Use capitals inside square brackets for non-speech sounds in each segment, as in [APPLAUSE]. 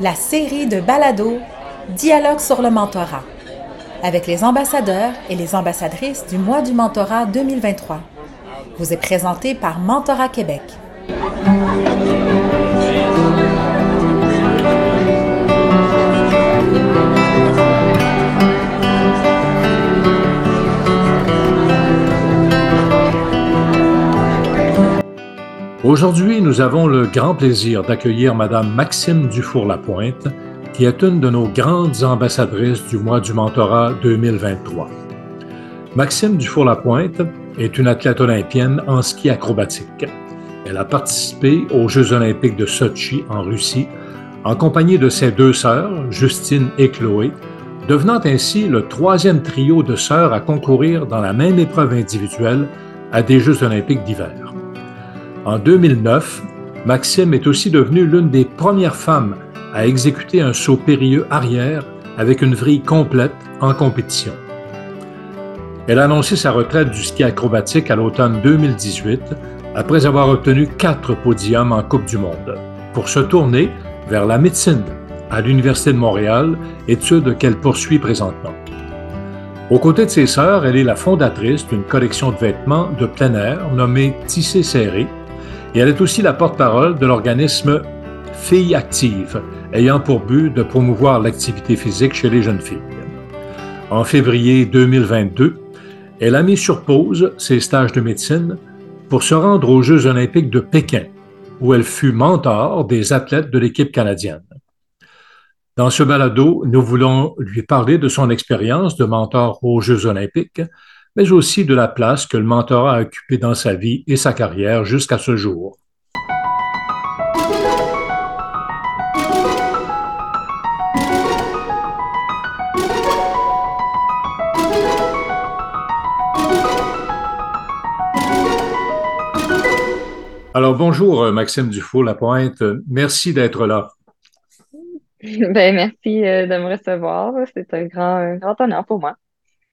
La série de balados Dialogue sur le mentorat avec les ambassadeurs et les ambassadrices du mois du mentorat 2023 vous est présentée par Mentorat Québec. Aujourd'hui, nous avons le grand plaisir d'accueillir Madame Maxime Dufour-Lapointe, qui est une de nos grandes ambassadrices du mois du mentorat 2023. Maxime Dufour-Lapointe est une athlète olympienne en ski acrobatique. Elle a participé aux Jeux olympiques de Sochi en Russie en compagnie de ses deux sœurs, Justine et Chloé, devenant ainsi le troisième trio de sœurs à concourir dans la même épreuve individuelle à des Jeux olympiques d'hiver. En 2009, Maxime est aussi devenue l'une des premières femmes à exécuter un saut périlleux arrière avec une vrille complète en compétition. Elle a annoncé sa retraite du ski acrobatique à l'automne 2018 après avoir obtenu quatre podiums en Coupe du Monde pour se tourner vers la médecine à l'Université de Montréal, étude qu'elle poursuit présentement. Aux côtés de ses sœurs, elle est la fondatrice d'une collection de vêtements de plein air nommée Tissé Serré et elle est aussi la porte-parole de l'organisme Filles Actives, ayant pour but de promouvoir l'activité physique chez les jeunes filles. En février 2022, elle a mis sur pause ses stages de médecine pour se rendre aux Jeux olympiques de Pékin, où elle fut mentor des athlètes de l'équipe canadienne. Dans ce balado, nous voulons lui parler de son expérience de mentor aux Jeux olympiques, mais aussi de la place que le mentorat a occupée dans sa vie et sa carrière jusqu'à ce jour. Alors bonjour Maxime Dufault-Lapointe, merci d'être là. [LAUGHS] Ben, merci euh, de me recevoir, c'est un grand honneur pour moi.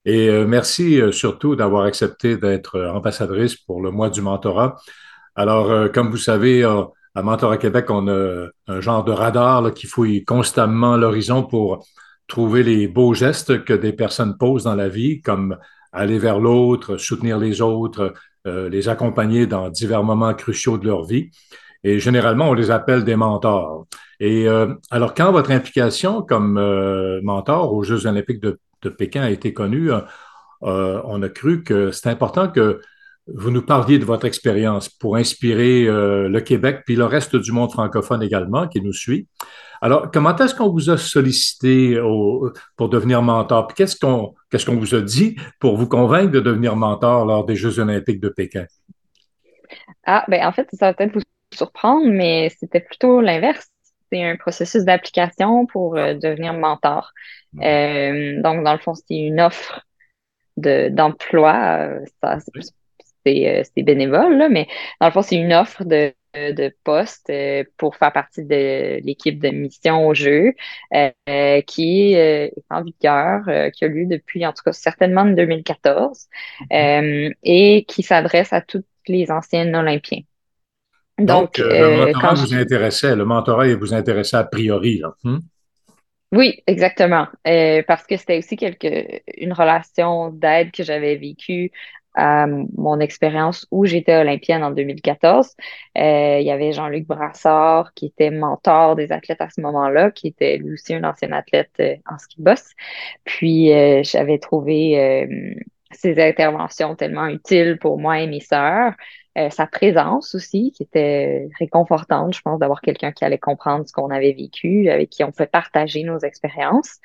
Et euh, merci euh, surtout d'avoir accepté d'être ambassadrice pour le mois du mentorat. Alors, euh, comme vous savez, à Mentorat Québec, on a un genre de radar qui fouille constamment l'horizon pour trouver les beaux gestes que des personnes posent dans la vie, comme aller vers l'autre, soutenir les autres, les accompagner dans divers moments cruciaux de leur vie. Et généralement, on les appelle des mentors. Et alors, quand votre implication comme mentor aux Jeux olympiques de de Pékin a été connu, euh, euh, on a cru que c'est important que vous nous parliez de votre expérience pour inspirer euh, le Québec, puis le reste du monde francophone également qui nous suit. Alors, comment est-ce qu'on vous a sollicité pour devenir mentor? Puis qu'est-ce qu'on qu'est-ce vous a dit pour vous convaincre de devenir mentor lors des Jeux olympiques de Pékin? Ah, ben en fait, ça va peut-être vous surprendre, mais c'était plutôt l'inverse. C'est un processus d'application pour devenir mentor. Euh, donc, dans le fond, c'est une offre d'emploi. Euh, euh, c'est bénévole, là, mais dans le fond, c'est une offre de, de poste pour faire partie de l'équipe de mission au jeu qui est en vigueur, qui a lieu depuis, en tout cas, certainement en 2014 mm-hmm. et qui s'adresse à tous les anciens Olympiens. Donc, le mentorat vous intéressait, le mentorat vous intéressait a priori. Là. Hmm? Oui, exactement. Euh, parce que c'était aussi quelque, une relation d'aide que j'avais vécue à mon expérience où j'étais olympienne en 2014. Euh, il y avait Jean-Luc Brassard qui était mentor des athlètes à ce moment-là, qui était lui aussi un ancien athlète euh, en ski boss. Puis j'avais trouvé ses interventions tellement utiles pour moi et mes sœurs. Euh, sa présence aussi, qui était réconfortante, je pense, d'avoir quelqu'un qui allait comprendre ce qu'on avait vécu, avec qui on pouvait partager nos expériences.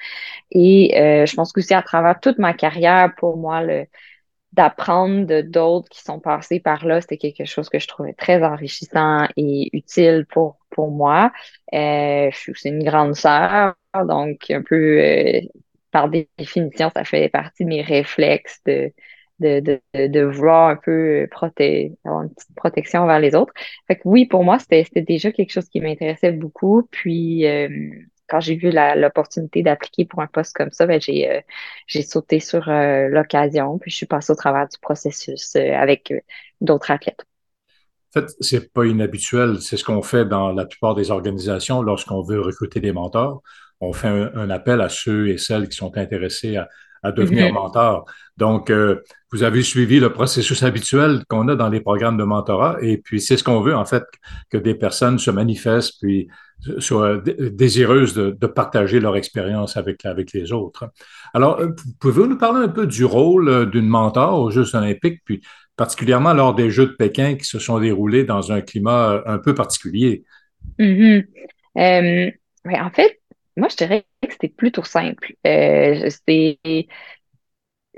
Et euh, je pense qu'aussi à travers toute ma carrière, pour moi, le d'apprendre de d'autres qui sont passés par là, c'était quelque chose que je trouvais très enrichissant et utile pour, pour moi. Euh, je suis aussi une grande sœur, donc un peu, par définition, ça fait partie de mes réflexes de de, de, de vouloir un peu protéger, avoir une petite protection vers les autres. Fait que oui, pour moi, c'était déjà quelque chose qui m'intéressait beaucoup. Puis euh, quand j'ai vu l'opportunité d'appliquer pour un poste comme ça, ben, j'ai euh, sauté sur euh, l'occasion, puis je suis passée au travers du processus avec d'autres athlètes. En fait, c'est pas inhabituel. C'est ce qu'on fait dans la plupart des organisations lorsqu'on veut recruter des mentors. On fait un, appel à ceux et celles qui sont intéressés à, à devenir mm-hmm. mentor. Donc, euh, vous avez suivi le processus habituel qu'on a dans les programmes de mentorat et puis c'est ce qu'on veut en fait, que des personnes se manifestent puis soient désireuses de, de partager leur expérience avec, avec les autres. Alors, euh, pouvez-vous nous parler un peu du rôle euh, d'une mentor aux Jeux olympiques, puis particulièrement lors des Jeux de Pékin qui se sont déroulés dans un climat un peu particulier? Mm-hmm. en fait, moi, je dirais que c'était plutôt simple. Euh,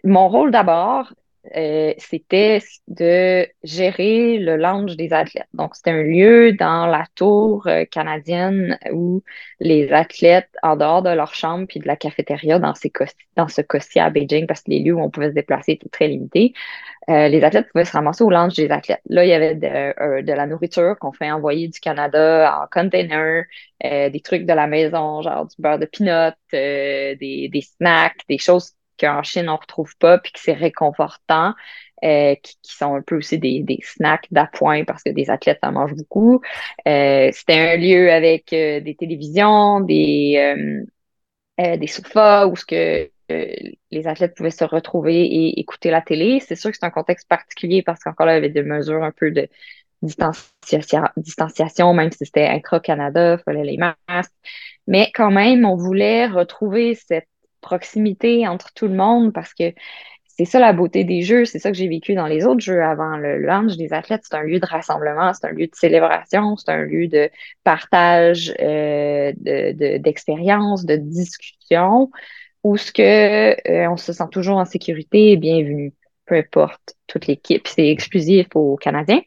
mon rôle d'abord, euh, c'était de gérer le lounge des athlètes. Donc, c'était un lieu dans la tour euh, canadienne où les athlètes, en dehors de leur chambre puis de la cafétéria dans, ce cas à Beijing, parce que les lieux où on pouvait se déplacer étaient très limités, euh, les athlètes pouvaient se ramasser au lounge des athlètes. Là, il y avait de, de la nourriture qu'on fait envoyer du Canada en container, des trucs de la maison, genre du beurre de peanut, des, des snacks, des choses qu'en Chine, on ne retrouve pas, puis que c'est réconfortant, euh, qui, sont un peu aussi des, snacks d'appoint parce que des athlètes en mangent beaucoup. Euh, c'était un lieu avec euh, des télévisions, des, des sofas où ce que les athlètes pouvaient se retrouver et écouter la télé. C'est sûr que c'est un contexte particulier parce qu'encore là, il y avait des mesures un peu de distanciation, même si c'était intra-Canada, il fallait les masques. Mais quand même, on voulait retrouver cette proximité entre tout le monde parce que c'est ça la beauté des jeux, c'est ça que j'ai vécu dans les autres jeux avant. Le lunch des athlètes, c'est un lieu de rassemblement, c'est un lieu de célébration, c'est un lieu de partage euh, d'expérience, de, de, discussion, où ce que euh, on se sent toujours en sécurité et bienvenu, peu importe toute l'équipe. C'est exclusif aux Canadiens.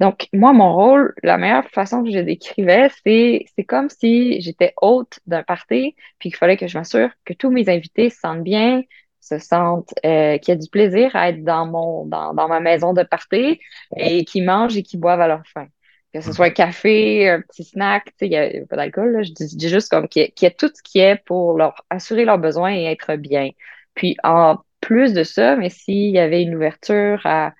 Donc, moi, mon rôle, la meilleure façon que je décrivais, c'est, c'est comme si j'étais hôte d'un party, puis qu'il fallait que je m'assure que tous mes invités se sentent bien, se sentent, euh, qu'il y a du plaisir à être dans mon, dans, dans ma maison de party et qui mangent et qui boivent à leur faim. Que ce soit un café, un petit snack, il n'y a, pas d'alcool, je dis, juste comme qu'il y, ait tout ce qui est pour leur assurer leurs besoins et être bien. Puis, en plus de ça, mais s'il y avait une ouverture à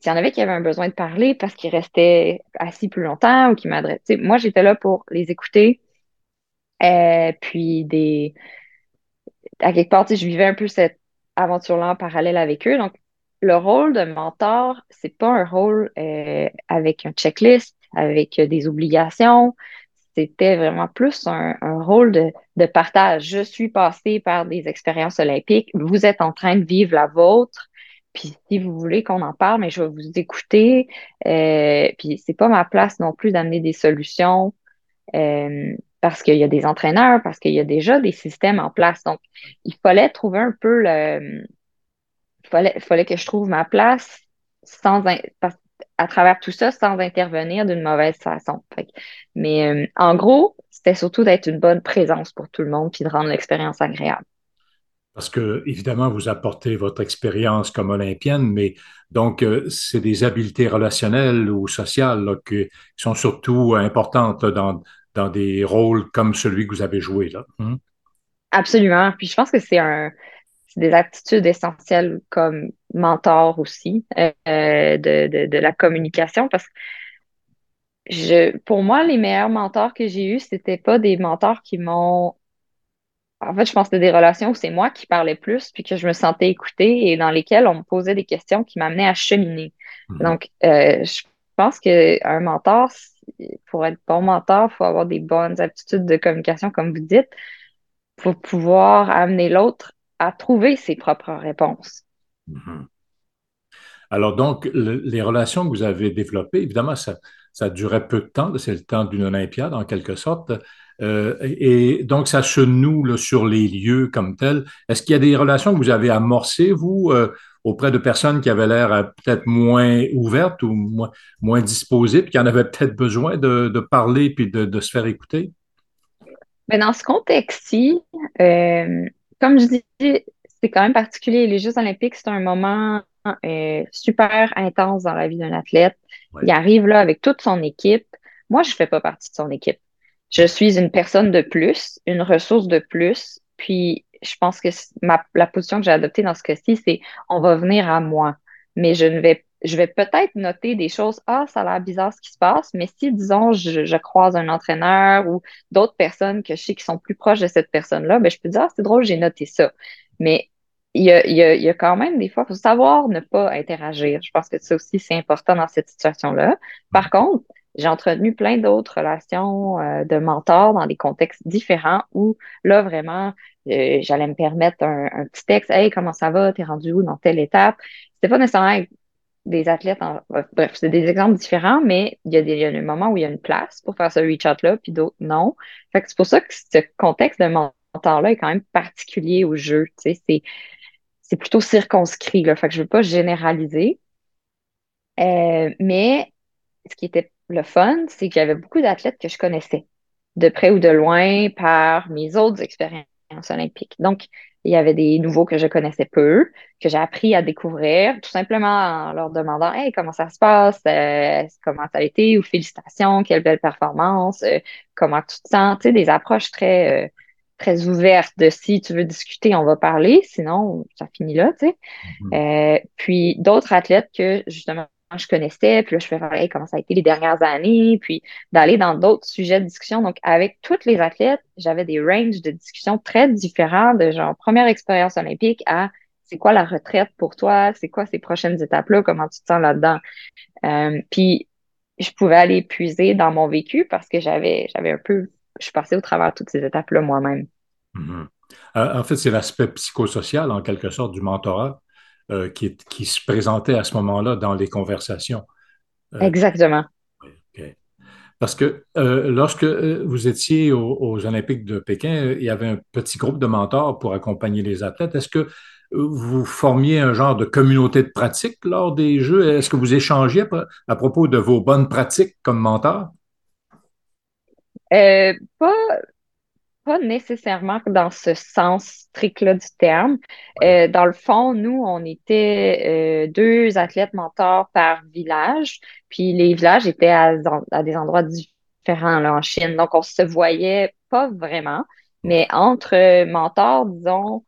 s'il y en avait qui avaient un besoin de parler parce qu'ils restaient assis plus longtemps ou qui m'adressaient. Moi, j'étais là pour les écouter. Euh, puis des. À quelque part, je vivais un peu cette aventure-là en parallèle avec eux. Donc, le rôle de mentor, c'est pas un rôle euh, avec un checklist, avec des obligations. C'était vraiment plus un, rôle de, partage. Je suis passée par des expériences olympiques. Vous êtes en train de vivre la vôtre. Puis si vous voulez qu'on en parle, mais je vais vous écouter. Euh, puis c'est pas ma place non plus d'amener des solutions euh, parce qu'il y a des entraîneurs, parce qu'il y a déjà des systèmes en place. Donc, il fallait trouver un peu le. Il fallait que je trouve ma place sans à travers tout ça sans intervenir d'une mauvaise façon. mais euh, en gros, c'était surtout d'être une bonne présence pour tout le monde puis de rendre l'expérience agréable parce que, évidemment, vous apportez votre expérience comme olympienne, mais donc, euh, c'est des habiletés relationnelles ou sociales qui sont surtout importantes dans, dans des rôles comme celui que vous avez joué. Là. Hmm? Absolument. Puis je pense que c'est un, des aptitudes essentielles comme mentor aussi euh, de, de, de, la communication parce que je, pour moi, les meilleurs mentors que j'ai eus, c'était pas des mentors qui m'ont en fait, je pense que c'était des relations où c'est moi qui parlais plus, puis que je me sentais écoutée et dans lesquelles on me posait des questions qui m'amenaient à cheminer. Mhm. Donc, euh, je pense qu'un mentor, pour être bon mentor, il faut avoir des bonnes aptitudes de communication, comme vous dites, pour pouvoir amener l'autre à trouver ses propres réponses. Mhm. Alors, donc, les relations que vous avez développées, évidemment, ça, ça durait peu de temps, c'est le temps d'une Olympiade en quelque sorte. Euh, et donc, ça se noue sur les lieux comme tels. Est-ce qu'il y a des relations que vous avez amorcées, vous, euh, auprès de personnes qui avaient l'air euh, peut-être moins ouvertes ou moins, moins disposées, puis qui en avaient peut-être besoin de, de, parler puis de, de, se faire écouter? Mais dans ce contexte-ci, comme je dis, c'est quand même particulier. Les Jeux olympiques, c'est un moment super intense dans la vie d'un athlète. Il arrive là avec toute son équipe. Moi, je ne fais pas partie de son équipe je suis une personne de plus, une ressource de plus. Puis, je pense que ma, la position que j'ai adoptée dans ce cas-ci, c'est on va venir à moi, mais je ne vais je vais peut-être noter des choses, ah, ça a l'air bizarre ce qui se passe, mais si, disons, je, croise un entraîneur ou d'autres personnes que je sais qui sont plus proches de cette personne-là, ben, je peux dire, ah, c'est drôle, j'ai noté ça. Mais il y a, il y a, quand même des fois, il faut savoir ne pas interagir. Je pense que ça aussi, c'est important dans cette situation-là. Par contre, j'ai entretenu plein d'autres relations euh, de mentors dans des contextes différents où là, vraiment, euh, j'allais me permettre un, petit texte. Hey, comment ça va? T'es rendu où dans telle étape? C'était pas nécessairement des athlètes. En, bref, c'est des exemples différents, mais il y, a des, il y a où il y a une place pour faire ce reach out-là, puis d'autres non. Fait que c'est pour ça que ce contexte de mentor-là est quand même particulier au jeu. Tu sais, c'est, c'est plutôt circonscrit. Là, fait que je veux pas généraliser. Euh, mais ce qui était le fun, c'est que j'avais beaucoup d'athlètes que je connaissais, de près ou de loin, par mes autres expériences olympiques. Donc, il y avait des nouveaux que je connaissais peu, que j'ai appris à découvrir, tout simplement en leur demandant Hey, comment ça se passe, euh, comment ça a été, ou félicitations, quelle belle performance, euh, comment tu te sens, tu sais, des approches très, euh, très ouvertes de si tu veux discuter, on va parler, sinon ça finit là, tu sais. Mm-hmm. puis d'autres athlètes que justement je connaissais, puis là, je fais hey, comment ça a été les dernières années, puis d'aller dans d'autres sujets de discussion. Donc, avec tous les athlètes, j'avais des ranges de discussion très différents, de genre première expérience olympique à c'est quoi la retraite pour toi, c'est quoi ces prochaines étapes-là, comment tu te sens là-dedans? Euh, puis, je pouvais aller puiser dans mon vécu parce que j'avais, j'avais un peu, je suis passée au travers de toutes ces étapes-là moi-même. Mm-hmm. Euh, en fait, c'est l'aspect psychosocial, en quelque sorte, du mentorat euh, qui, qui, se présentait à ce moment-là dans les conversations. Euh, Exactement. Parce que euh, lorsque vous étiez aux, Olympiques de Pékin, il y avait un petit groupe de mentors pour accompagner les athlètes. Est-ce que vous formiez un genre de communauté de pratique lors des Jeux? Est-ce que vous échangiez à, propos de vos bonnes pratiques comme mentor? pas, pas nécessairement dans ce sens strict-là du terme. Euh, dans le fond, nous, on était euh, deux athlètes mentors par village, puis les villages étaient à, des endroits différents là, en Chine. Donc, on se voyait pas vraiment, mais entre mentors, disons,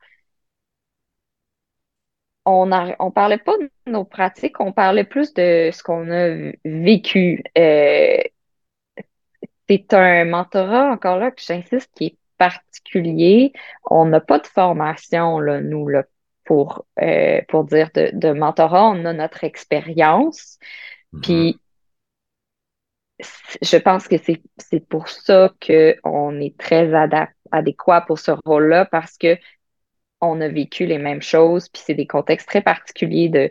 on on parlait pas de nos pratiques, on parlait plus de ce qu'on a vécu. Euh, c'est un mentorat, encore là, que j'insiste, qui est particulier. On n'a pas de formation, là, nous, là, pour, euh, pour dire de, de, mentorat. On a notre expérience. Mm-hmm. Puis, je pense que c'est pour ça qu'on est très adéquat pour ce rôle-là parce que on a vécu les mêmes choses, puis c'est des contextes très particuliers de,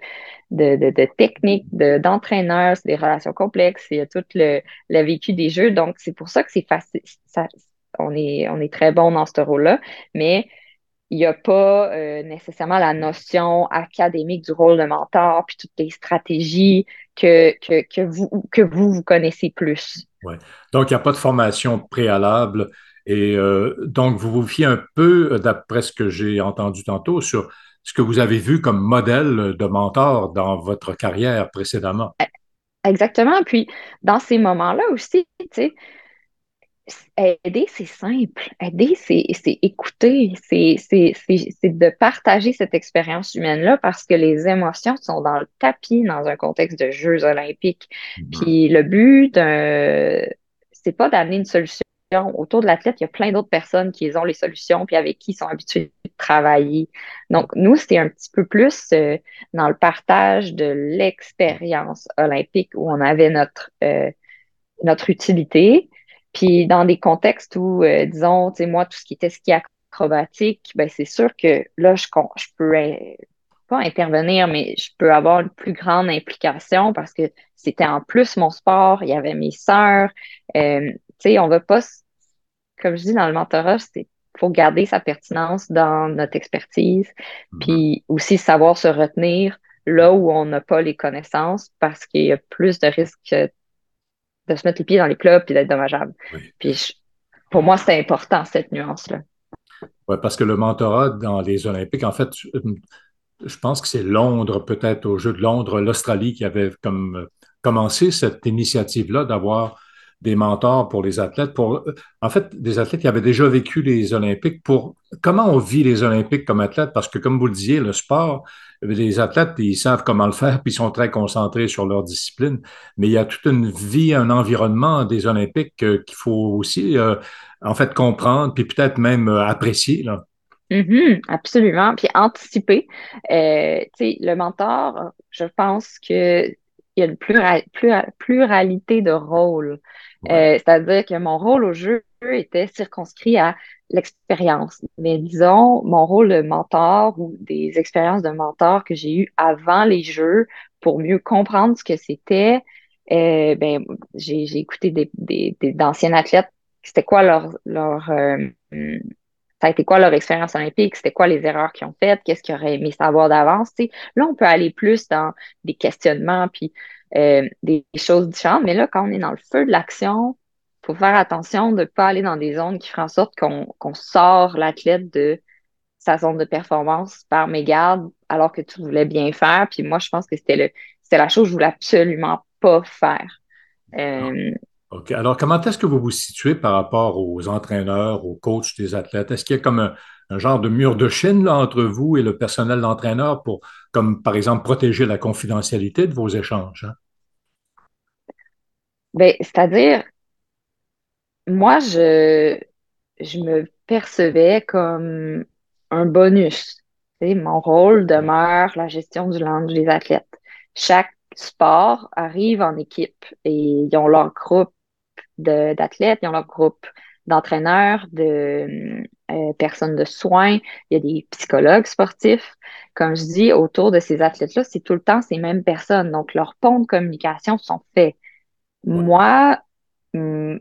de, de, de techniques, d'entraîneurs, c'est des relations complexes, il y a tout le, le vécu des jeux. Donc, c'est pour ça que c'est facile, ça, on est, on est très bon dans ce rôle-là, mais il n'y a pas euh, nécessairement la notion académique du rôle de mentor, puis toutes les stratégies que, que, vous, que vous, vous connaissez plus. Ouais. Donc, il n'y a pas de formation préalable. Et euh, donc, vous vous fiez un peu, d'après ce que j'ai entendu tantôt, sur ce que vous avez vu comme modèle de mentor dans votre carrière précédemment. Exactement. Puis, dans ces moments-là aussi, tu sais, aider, c'est simple. Aider, c'est écouter, c'est de partager cette expérience humaine-là parce que les émotions sont dans le tapis dans un contexte de Jeux olympiques. Mm-hmm. Puis le but, c'est pas d'amener une solution. Autour de l'athlète, il y a plein d'autres personnes qui ont les solutions puis avec qui ils sont habitués de travailler. Donc, nous, c'était un petit peu plus euh, dans le partage de l'expérience olympique où on avait notre, euh, notre utilité, puis dans des contextes où, euh, disons, tu sais, moi, tout ce qui était ski acrobatique, ben c'est sûr que là, je, je peux pas intervenir, mais je peux avoir une plus grande implication parce que c'était en plus mon sport, il y avait mes sœurs. Euh, tu sais, on va pas, comme je dis dans le mentorat, c'est faut garder sa pertinence dans notre expertise, mm-hmm. puis aussi savoir se retenir là où on n'a pas les connaissances parce qu'il y a plus de risques de se mettre les pieds dans les clubs et d'être dommageable. Puis pour moi, c'est important, cette nuance-là. Oui, parce que le mentorat dans les Olympiques, en fait, je pense que c'est Londres, peut-être au Jeu de Londres, l'Australie qui avait comme commencé cette initiative-là d'avoir des mentors pour les athlètes, pour, en fait, des athlètes qui avaient déjà vécu les Olympiques, pour comment on vit les Olympiques comme athlète, parce que comme vous le disiez, le sport, les athlètes, ils savent comment le faire, [LAUGHS] puis ils sont très concentrés sur leur discipline, mais il y a toute une vie, un environnement des Olympiques euh, qu'il faut aussi, euh, en fait, comprendre, puis peut-être même euh, apprécier. Là. Mm-hmm, absolument. Puis anticiper. Euh, le mentor, je pense qu'il y a une pluralité de rôles. Euh, c'est-à-dire que mon rôle au jeu était circonscrit à l'expérience. Mais disons, mon rôle de mentor ou des expériences de mentor que j'ai eues avant les jeux pour mieux comprendre ce que c'était, euh, ben, j'ai écouté des, des, athlètes, c'était quoi leur, leur ça a été quoi leur expérience olympique, c'était quoi les erreurs qu'ils ont faites, qu'est-ce qu'ils auraient aimé savoir d'avance. Là, on peut aller plus dans des questionnements puis euh, des choses différentes, mais là, quand on est dans le feu de l'action, il faut faire attention de ne pas aller dans des zones qui font en sorte qu'on sort l'athlète de sa zone de performance par mégarde alors que tu voulais bien faire. Puis moi, je pense que c'était le c'était la chose que je voulais absolument pas faire. Euh, OK. Alors, comment est-ce que vous vous situez par rapport aux entraîneurs, aux coachs des athlètes? Est-ce qu'il y a comme un, genre de mur de Chine entre vous et le personnel d'entraîneur pour, comme par exemple, protéger la confidentialité de vos échanges? Hein? Ben, c'est-à-dire, moi, je, je me percevais comme un bonus. mon rôle demeure la gestion du lunch des athlètes. Chaque sport arrive en équipe et ils ont leur groupe d'athlètes, ils ont leur groupe d'entraîneurs, de euh, personnes de soins, il y a des psychologues sportifs. Comme je dis, autour de ces athlètes-là, c'est tout le temps ces mêmes personnes. Donc, leurs ponts de communication sont faits. Moi, hum,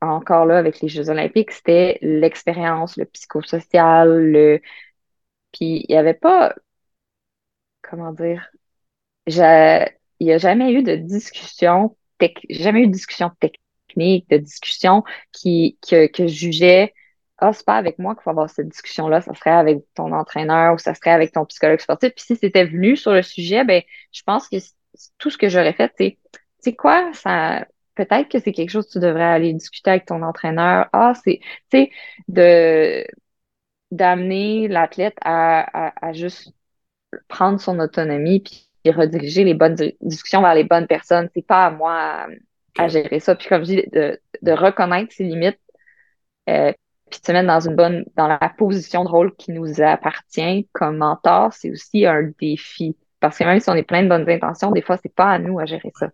encore là, avec les Jeux olympiques, c'était l'expérience, le psychosocial, le... Puis, il n'y avait pas, comment dire, il n'y a jamais eu de discussion jamais eu de discussion technique, de discussion qui, que, que je jugeais ah, c'est pas avec moi qu'il faut avoir cette discussion-là, ça serait avec ton entraîneur ou ça serait avec ton psychologue sportif. Puis si c'était venu sur le sujet, ben, je pense que tout ce que j'aurais fait, c'est, c'est quoi, ça, peut-être que c'est quelque chose que tu devrais aller discuter avec ton entraîneur. Ah, c'est, tu sais, de, d'amener l'athlète à, à, à, juste prendre son autonomie puis rediriger les bonnes discussions vers les bonnes personnes. C'est pas à moi à, gérer ça. Puis comme je dis, de, reconnaître ses limites, euh, puis de se mettre dans une bonne, dans la position de rôle qui nous appartient comme mentor, c'est aussi un défi. Parce que même si on est plein de bonnes intentions, des fois, c'est pas à nous à gérer ça.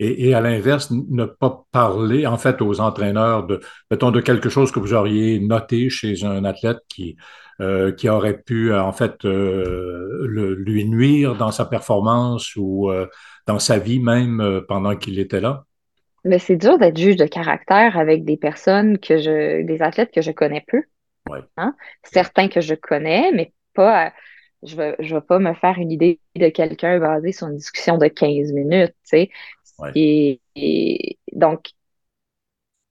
Et, à l'inverse, ne pas parler, en fait, aux entraîneurs de, mettons, de quelque chose que vous auriez noté chez un athlète qui, euh, qui aurait pu, en fait, euh, le, lui nuire dans sa performance ou euh, dans sa vie même pendant qu'il était là? Mais c'est dur d'être juge de caractère avec des personnes que je, des athlètes que je connais peu. Hein? Certains que je connais, mais pas, je ne vais, pas me faire une idée de quelqu'un basé sur une discussion de 15 minutes, Et, donc,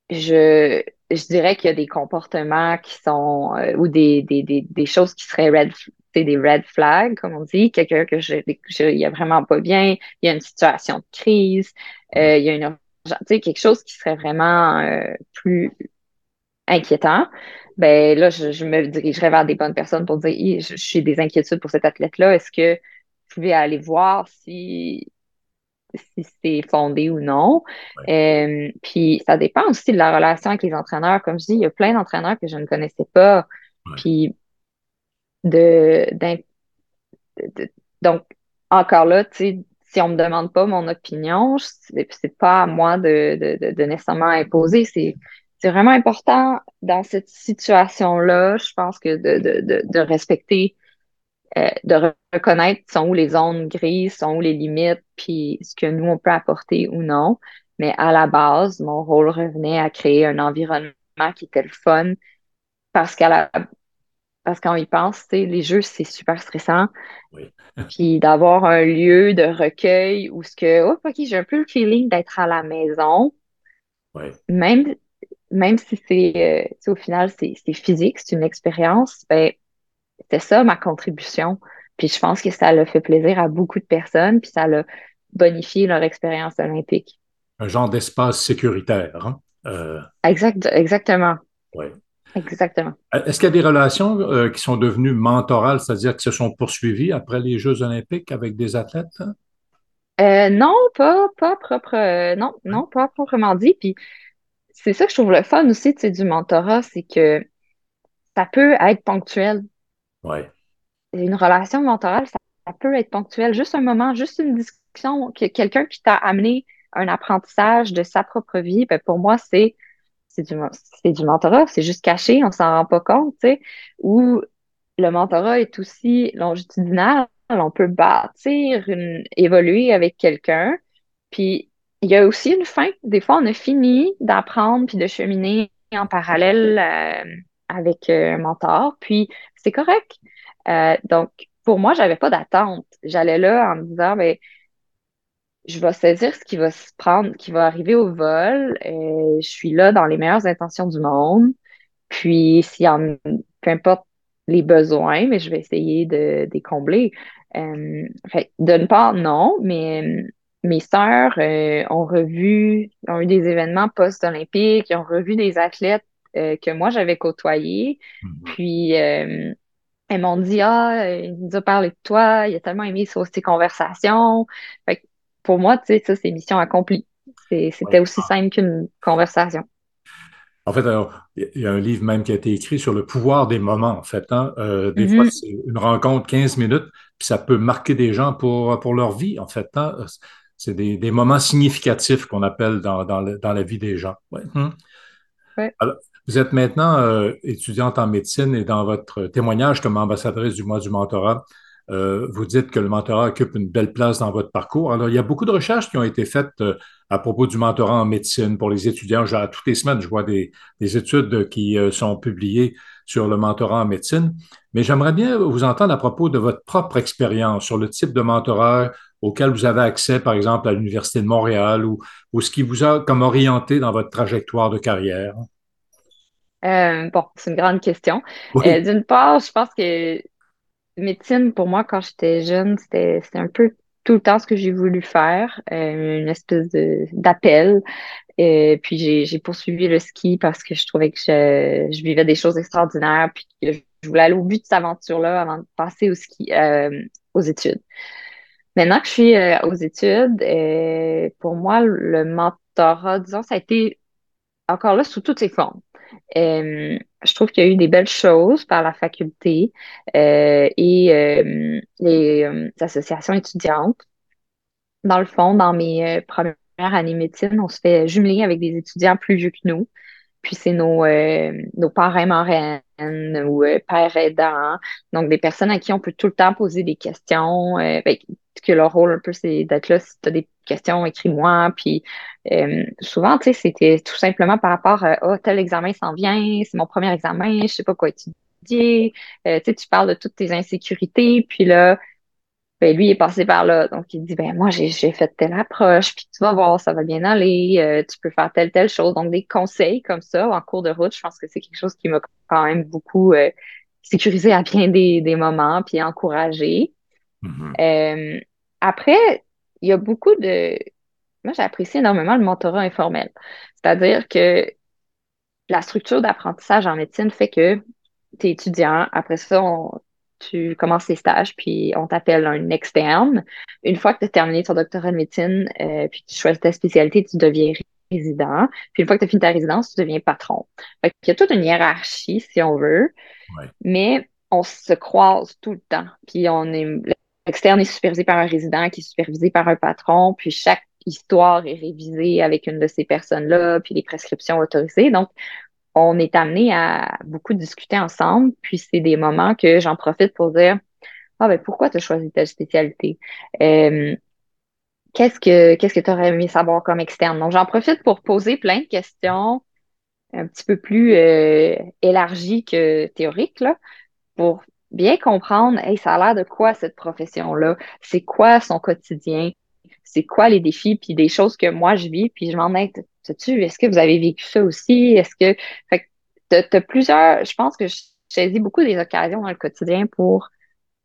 je, je dirais qu'il y a des comportements qui sont euh, ou des, des, des, des, choses qui seraient red, des red flags, comme on dit, quelqu'un que je, il a vraiment pas bien, il y a une situation de crise, euh, il y a une quelque chose qui serait vraiment euh, plus inquiétant. Ben là, je, je, me dirigerais vers des bonnes personnes pour dire, je, suis des inquiétudes pour cet athlète-là. Est-ce que vous pouvez aller voir si si c'est fondé ou non. Euh, puis ça dépend aussi de la relation avec les entraîneurs. Comme je dis, il y a plein d'entraîneurs que je ne connaissais pas. Puis de, donc encore là, tu sais, si on me demande pas mon opinion, c'est pas à moi de, de, de nécessairement imposer. C'est vraiment important dans cette situation-là, je pense que de, de, de respecter euh, de reconnaître sont où les zones grises, sont où les limites, puis ce que nous, on peut apporter ou non. Mais à la base, mon rôle revenait à créer un environnement qui était le fun parce qu'à la parce qu'on y pense, les jeux, c'est super stressant. [LAUGHS] puis d'avoir un lieu de recueil où ce que, oh, OK, j'ai un peu le feeling d'être à la maison. Même, même si c'est, euh, au final, c'est physique, c'est une expérience, ben, c'était ça ma contribution. Puis je pense que ça l'a fait plaisir à beaucoup de personnes, puis ça l'a bonifié leur expérience olympique. un genre d'espace sécuritaire. Hein? Euh, exact, exactement. Oui. Exactement. Est-ce qu'il y a des relations euh, qui sont devenues mentorales, c'est-à-dire qui se sont poursuivies après les Jeux olympiques avec des athlètes? Euh, non, pas, pas propre, non, non, pas proprement dit. Puis c'est ça que je trouve le fun aussi du mentorat, c'est que ça peut être ponctuel. Une relation mentorale, ça, peut être ponctuel. Juste un moment, juste une discussion, quelqu'un qui t'a amené un apprentissage de sa propre vie, ben pour moi, c'est du, du mentorat, c'est juste caché, on s'en rend pas compte, tu sais. Ou le mentorat est aussi longitudinal, on peut bâtir, évoluer avec quelqu'un. Puis il y a aussi une fin. Des fois, on a fini d'apprendre puis de cheminer en parallèle euh, avec euh, un mentor. Puis c'est correct. Euh, donc, pour moi, j'avais pas d'attente. J'allais là en me disant, ben, je vais saisir ce qui va se prendre, qui va arriver au vol. je suis là dans les meilleures intentions du monde. Puis, s'il y en peu importe les besoins, mais je vais essayer de, les combler. d'une part, non, mais mes sœurs euh, ont revu, ont eu des événements post-olympiques, ont revu des athlètes euh, que moi j'avais côtoyés. Mm-hmm. Puis euh, elles m'ont dit Ah, il nous a parlé de toi, il a tellement aimé ça, ces conversations. Fait pour moi, tu sais, ça, c'est mission accomplie. C'était aussi simple qu'une conversation. En fait, il y a un livre même qui a été écrit sur le pouvoir des moments, en fait. Hein. des fois, mm-hmm. c'est une rencontre 15 minutes, puis ça peut marquer des gens pour, pour leur vie, en fait. Hein c'est des, moments significatifs qu'on appelle dans, la vie des gens. Hum. Vous êtes maintenant euh, étudiante en médecine et dans votre témoignage comme ambassadrice du mois du mentorat, euh, vous dites que le mentorat occupe une belle place dans votre parcours. Alors, il y a beaucoup de recherches qui ont été faites euh, à propos du mentorat en médecine pour les étudiants. Toutes les semaines, je vois des, des études qui sont publiées sur le mentorat en médecine. Mais j'aimerais bien vous entendre à propos de votre propre expérience sur le type de mentorat auquel vous avez accès, par exemple, à l'Université de Montréal ou, ou ce qui vous a comme orienté dans votre trajectoire de carrière? Euh, bon, c'est une grande question. Euh, d'une part, je pense que médecine, pour moi, quand j'étais jeune, c'était un peu tout le temps ce que j'ai voulu faire, euh, une espèce d'appel. puis j'ai poursuivi le ski parce que je trouvais que je, je, vivais des choses extraordinaires, puis que je voulais aller au but de cette aventure-là avant de passer au ski, aux études. Maintenant que je suis aux études, pour moi, le mentorat, disons, ça a été encore là sous toutes ses formes. Euh, je trouve qu'il y a eu des belles choses par la faculté et les associations étudiantes. Dans le fond, dans mes premières années médecine, on se fait jumeler avec des étudiants plus vieux que nous. Puis c'est nos, nos parrains marraines ou pères aidants. Donc, des personnes à qui on peut tout le temps poser des questions. Ben, que leur rôle un peu, c'est d'être là. Si tu as des questions, écris-moi. Puis euh, souvent, tu sais, c'était tout simplement par rapport à oh, tel examen s'en vient, c'est mon premier examen, je sais pas quoi étudier. Euh, tu sais, tu parles de toutes tes insécurités, puis là, ben, lui, il est passé par là. Donc, il dit, ben, moi, j'ai fait telle approche, puis tu vas voir, ça va bien aller, euh, tu peux faire telle, telle chose. Donc, des conseils comme ça en cours de route, je pense que c'est quelque chose qui m'a quand même beaucoup sécurisé à bien des, des moments, puis encouragé. Mm-hmm. Après, il y a beaucoup de... Moi, j'apprécie énormément le mentorat informel. C'est-à-dire que la structure d'apprentissage en médecine fait que tu es étudiant, après ça, tu commences tes stages, puis on t'appelle un externe. Une fois que tu as terminé ton doctorat de médecine, euh, puis tu choisis ta spécialité, tu deviens résident. Puis une fois que tu as fini ta résidence, tu deviens patron. Fait il y a toute une hiérarchie, si on veut, mais on se croise tout le temps. Puis on est L'externe est supervisé par un résident qui est supervisé par un patron, puis chaque histoire est révisée avec une de ces personnes-là, puis les prescriptions autorisées. Donc, on est amené à beaucoup discuter ensemble, puis c'est des moments que j'en profite pour dire Ah, ben pourquoi tu as choisi telle spécialité? Euh, qu'est-ce que qu'est-ce que tu aurais aimé savoir comme externe? Donc, j'en profite pour poser plein de questions un petit peu plus euh, élargies que théoriques, là, pour bien comprendre, hey, ça a l'air de quoi cette profession-là? C'est quoi son quotidien? C'est quoi les défis? Puis des choses que moi je vis, puis je m'en aide. tu est-ce que vous avez vécu ça aussi? Est-ce que. Fait que plusieurs. Je pense que je saisis beaucoup des occasions dans le quotidien pour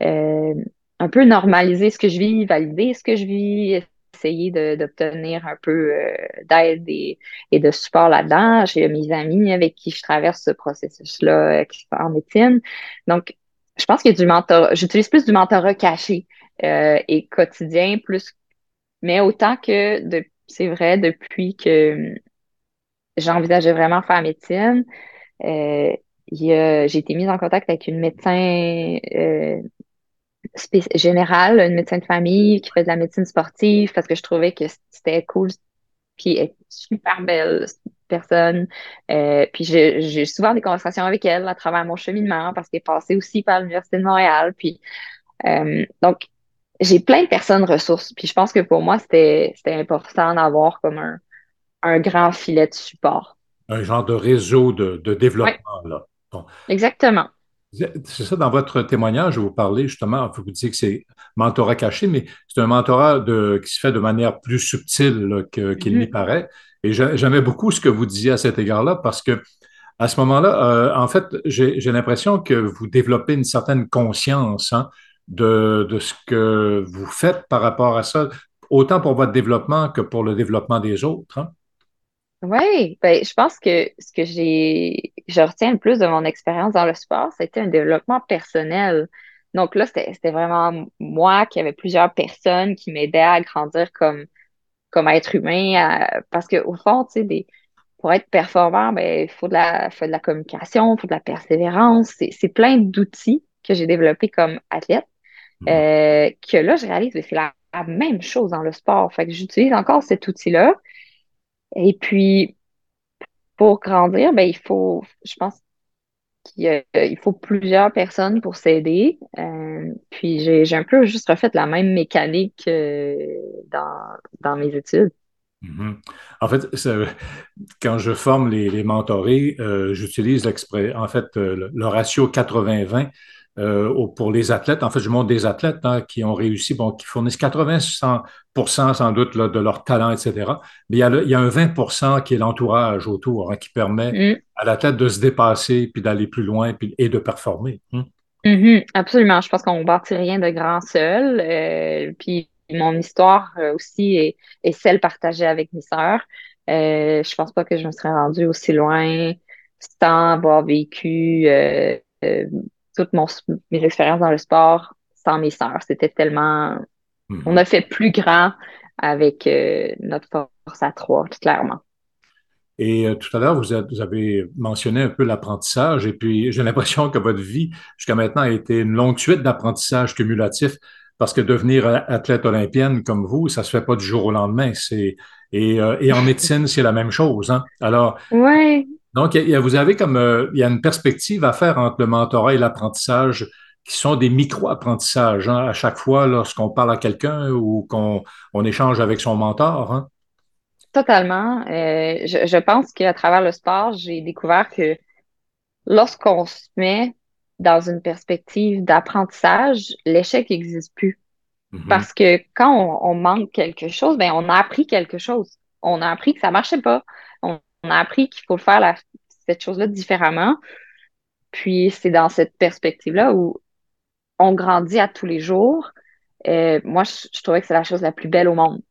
euh, un peu normaliser ce que je vis, valider ce que je vis, essayé d'obtenir un peu euh, d'aide et, de support là-dedans. J'ai mes amis avec qui je traverse ce processus-là euh, en médecine. Donc, je pense a du mentorat. J'utilise plus du mentorat caché euh, et quotidien, plus, mais autant que de, c'est vrai, depuis que j'envisageais vraiment faire médecine, j'ai été mise en contact avec une médecin générale, une médecin de famille qui fait de la médecine sportive parce que je trouvais que c'était cool. Puis elle est super belle personne. Euh, puis j'ai souvent des conversations avec elle à travers mon cheminement parce qu'elle est passée aussi par l'Université de Montréal. Puis euh, donc, j'ai plein de personnes ressources. Puis je pense que pour moi, c'était important d'avoir comme un, un grand filet de support. Un genre de réseau de, de développement, là. Exactement. C'est ça, dans votre témoignage, vous parlez justement, vous dites que c'est mentorat caché, mais c'est un mentorat de, qui se fait de manière plus subtile qu'il n'y mm-hmm. paraît. Et j'aimais beaucoup ce que vous disiez à cet égard-là, parce que à ce moment-là, euh, en fait, j'ai l'impression que vous développez une certaine conscience hein, de, de, ce que vous faites par rapport à ça, autant pour votre développement que pour le développement des autres. Hein. Oui, ben, je pense que ce que j'ai, je retiens le plus de mon expérience dans le sport, c'était un développement personnel. Donc là, c'était vraiment moi qui avait plusieurs personnes qui m'aidaient à grandir comme, comme être humain. parce qu'au fond, tu sais, des, pour être performant, ben, il faut de la, faut de la communication, il faut de la persévérance. C'est plein d'outils que j'ai développés comme athlète. Mmh. Euh, que là, je réalise que c'est la, la, même chose dans le sport. Fait que j'utilise encore cet outil-là. Et puis, pour grandir, ben, il faut, je pense qu'il faut plusieurs personnes pour s'aider. Euh, puis, j'ai un peu juste refait la même mécanique euh, dans, mes études. Mm-hmm. En fait, quand je forme les, les mentorés, euh, j'utilise en fait le ratio 80-20 euh, pour les athlètes. En fait, je montre des athlètes hein, qui ont réussi, bon, qui fournissent 80 sans doute de leur talent, etc. Mais il y a, il y a un 20% qui est l'entourage autour, hein, qui permet mm. à l'athlète de se dépasser, puis d'aller plus loin puis, et de performer. Hein. Mm-hmm. absolument. Je pense qu'on ne bâtit rien de grand seul. Euh, puis mon histoire euh, aussi est, est, celle partagée avec mes sœurs. Euh, je pense pas que je me serais rendue aussi loin sans avoir vécu toutes mes expériences dans le sport sans mes sœurs. C'était tellement. Mhm. On a fait plus grand avec euh, notre force à trois, clairement. Et euh, tout à l'heure, vous, avez mentionné un peu l'apprentissage, et puis j'ai l'impression que votre vie, jusqu'à maintenant, a été une longue suite d'apprentissage cumulatif, parce que devenir athlète olympienne comme vous, ça se fait pas du jour au lendemain. C'est et, euh, et en médecine, c'est la même chose. Hein? Alors, ouais. Donc, vous avez comme euh, il y a une perspective à faire entre le mentorat et l'apprentissage qui sont des micro-apprentissages hein, à chaque fois lorsqu'on parle à quelqu'un ou qu'on on échange avec son mentor. Hein? Totalement. Euh, je, je, pense qu'à travers le sport, j'ai découvert que lorsqu'on se met dans une perspective d'apprentissage, l'échec n'existe plus. Mm-hmm. Parce que quand on, on, manque quelque chose, ben on a appris quelque chose. On a appris que ça marchait pas. On, a appris qu'il faut faire cette chose-là différemment. Puis c'est dans cette perspective-là où on grandit à tous les jours. Euh, moi, je, trouvais que c'est la chose la plus belle au monde.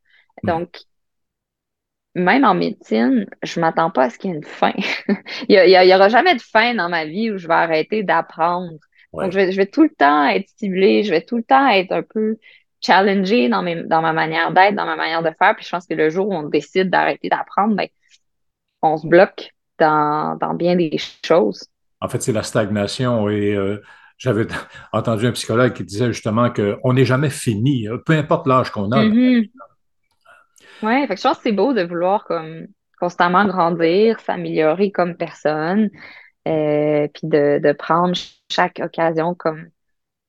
Mm. Donc, même en médecine, je m'attends pas à ce qu'il y ait une fin. [LAUGHS] il y, aura jamais de fin dans ma vie où je vais arrêter d'apprendre. Donc, je vais, tout le temps être stimulée, je vais tout le temps être un peu challengée dans, dans ma manière d'être, dans ma manière de faire. Puis je pense que le jour où on décide d'arrêter d'apprendre, ben, on se bloque dans, bien des choses. En fait, c'est la stagnation et euh, j'avais [LAUGHS] entendu un psychologue qui disait justement qu'on n'est jamais fini, hein, peu importe l'âge qu'on a. Mm-hmm. Oui, je pense que c'est beau de vouloir comme constamment grandir, s'améliorer comme personne, euh, puis de, prendre chaque occasion comme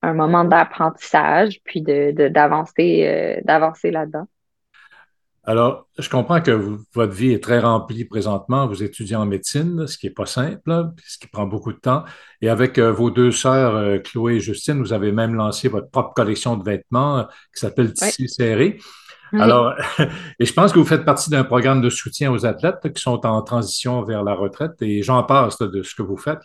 un moment d'apprentissage, puis de, d'avancer, euh, d'avancer là-dedans. Alors, je comprends que votre vie est très remplie présentement. Vous étudiez en médecine, ce qui n'est pas simple, ce qui prend beaucoup de temps. Et avec euh, vos deux sœurs, euh, Chloé et Justine, vous avez même lancé votre propre collection de vêtements euh, qui s'appelle Tissu serré. Alors, [LAUGHS] et je pense que vous faites partie d'un programme de soutien aux athlètes qui sont en transition vers la retraite et j'en passe de ce que vous faites.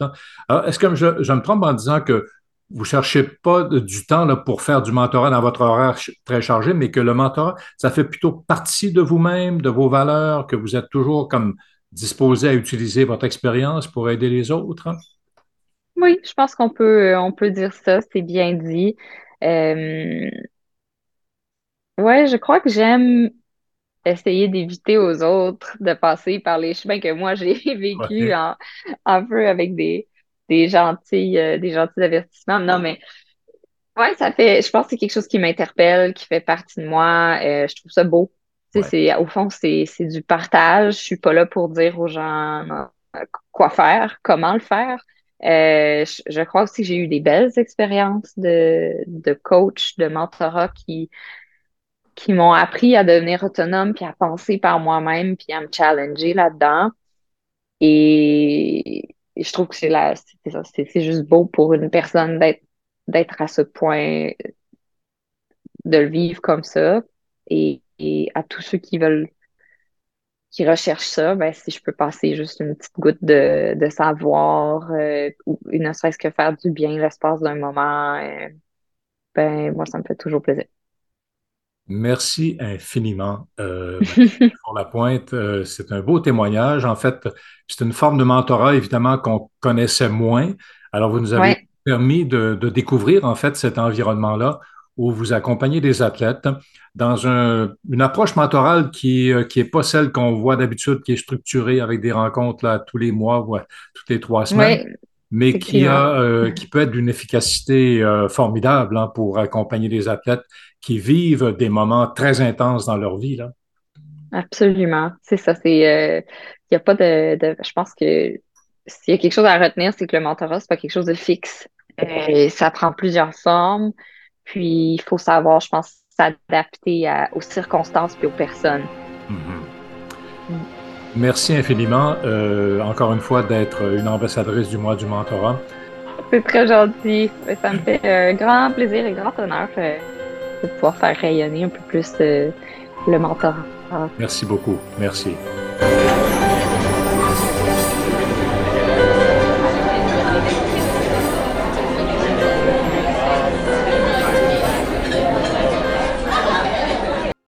Alors, est-ce que je, je, me trompe en disant que vous cherchez pas du temps là, pour faire du mentorat dans votre horaire très chargé, mais que le mentorat, ça fait plutôt partie de vous-même, de vos valeurs, que vous êtes toujours comme disposé à utiliser votre expérience pour aider les autres? Oui, je pense qu'on peut, on peut dire ça, c'est bien dit. Euh, ouais, je crois que j'aime essayer d'éviter aux autres de passer par les chemins que moi j'ai [LAUGHS] vécu en, un peu avec des, des gentils, euh, des gentils avertissements. Non, mais ouais, ça fait, je pense que c'est quelque chose qui m'interpelle, qui fait partie de moi. Euh, je trouve ça beau. c'est, au fond, c'est, c'est du partage. Je suis pas là pour dire aux gens euh, quoi faire, comment le faire. je, je, crois aussi que j'ai eu des belles expériences de, de coach, de mentorat qui, qui m'ont appris à devenir autonome, puis à penser par moi-même, puis à me challenger là-dedans. Et, je trouve que c'est la, c'est juste beau pour une personne d'être d'être à ce point, de le vivre comme ça. Et, à tous ceux qui veulent, qui recherchent ça, ben, si je peux passer juste une petite goutte de, de savoir, euh, ou ne serait-ce que faire du bien l'espace d'un moment, euh, ben, moi, ça me fait toujours plaisir. Merci infiniment, euh, [LAUGHS] pour la pointe. Euh, c'est un beau témoignage. En fait, c'est une forme de mentorat, évidemment, qu'on connaissait moins. Alors, vous nous avez permis de, découvrir, en fait, cet environnement-là où vous accompagnez des athlètes dans une approche mentorale qui n'est euh, pas celle qu'on voit d'habitude, qui est structurée avec des rencontres là, tous les mois ou toutes les trois semaines mais qui, a, euh, qui peut être d'une efficacité euh, formidable hein, pour accompagner des athlètes qui vivent des moments très intenses dans leur vie. Là. Absolument, c'est ça. C'est, il euh, y a pas de, je pense que s'il y a quelque chose à retenir, c'est que le mentorat c'est pas quelque chose de fixe. ça prend plusieurs formes. Puis il faut savoir, je pense, s'adapter aux circonstances et aux personnes. Mm-hmm. Merci infiniment, euh, encore une fois, d'être une ambassadrice du mois du mentorat. C'est très gentil. Ça me fait un grand plaisir et grand honneur euh, de pouvoir faire rayonner un peu plus euh, le mentorat. Merci beaucoup. Merci.